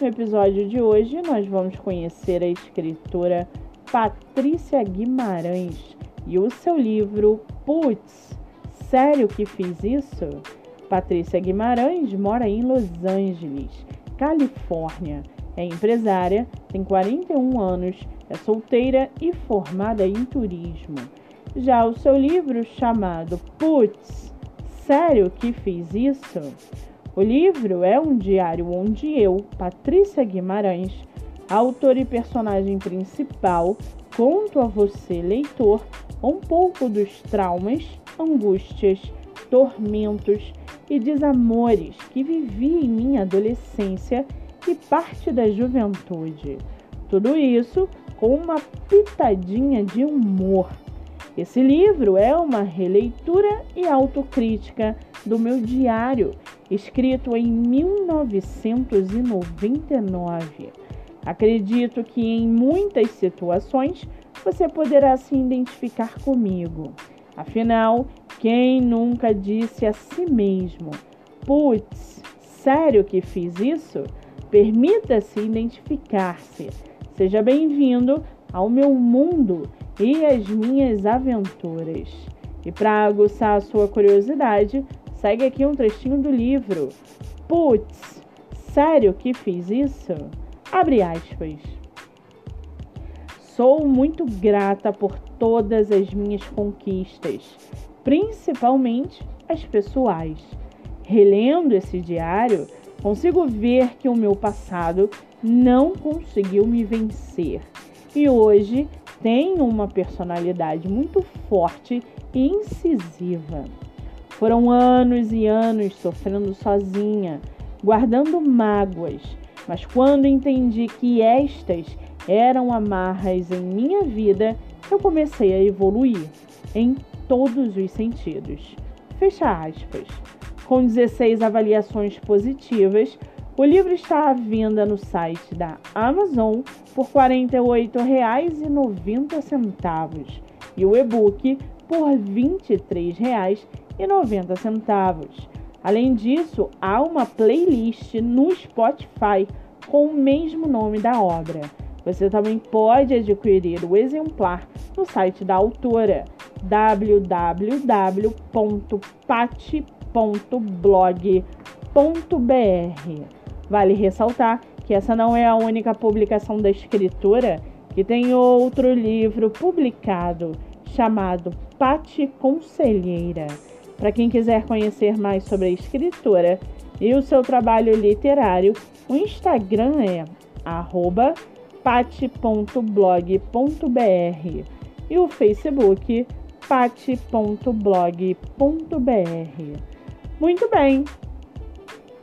No episódio de hoje, nós vamos conhecer a escritora Patrícia Guimarães e o seu livro Putz, sério que fiz isso? Patrícia Guimarães mora em Los Angeles, Califórnia. É empresária, tem 41 anos, é solteira e formada em turismo. Já o seu livro chamado Putz, sério que fiz isso? O livro é um diário onde eu, Patrícia Guimarães, autor e personagem principal, conto a você, leitor, um pouco dos traumas, angústias, tormentos e desamores que vivi em minha adolescência e parte da juventude. Tudo isso com uma pitadinha de humor. Esse livro é uma releitura e autocrítica do meu diário, escrito em 1999. Acredito que em muitas situações você poderá se identificar comigo. Afinal, quem nunca disse a si mesmo: Putz, sério que fiz isso? Permita-se identificar-se. Seja bem-vindo ao meu mundo e às minhas aventuras. E para aguçar a sua curiosidade, segue aqui um trechinho do livro. Putz, sério que fiz isso? Abre aspas. Sou muito grata por todas as minhas conquistas, principalmente as pessoais. Relendo esse diário, consigo ver que o meu passado não conseguiu me vencer e hoje tenho uma personalidade muito forte e incisiva. Foram anos e anos sofrendo sozinha, guardando mágoas, mas quando entendi que estas eram amarras em minha vida, eu comecei a evoluir em todos os sentidos. Fecha aspas. Com 16 avaliações positivas, o livro está à venda no site da Amazon por R$ 48,90 e o e-book por R$ 23,90. Além disso, há uma playlist no Spotify com o mesmo nome da obra. Você também pode adquirir o exemplar no site da autora www.pati.blog.br. Vale ressaltar que essa não é a única publicação da escritora, que tem outro livro publicado chamado Pati Conselheira. Para quem quiser conhecer mais sobre a escritora e o seu trabalho literário, o Instagram é pati.blog.br e o Facebook pati.blog.br. Muito bem,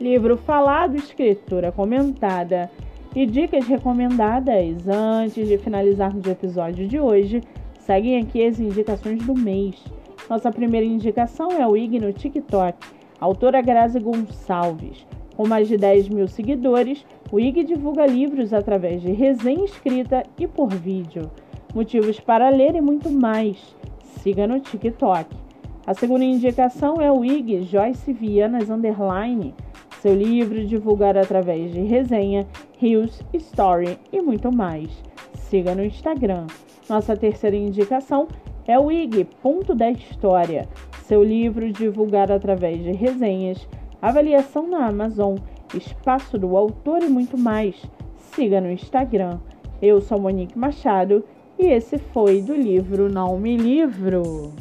livro falado, escritura comentada e dicas recomendadas. Antes de finalizarmos o episódio de hoje, seguem aqui as indicações do mês. Nossa primeira indicação é o IG no TikTok, autora Grazi Gonçalves. Com mais de 10 mil seguidores, o IG divulga livros através de resenha escrita e por vídeo. Motivos para ler e muito mais. Siga no TikTok. A segunda indicação é o IG Joyce Vianas Underline seu livro divulgado através de resenha, reels, story e muito mais. Siga no Instagram. Nossa terceira indicação é o IG Ponto da História, seu livro divulgado através de resenhas, avaliação na Amazon, espaço do autor e muito mais. Siga no Instagram. Eu sou Monique Machado e esse foi do livro Não Me Livro.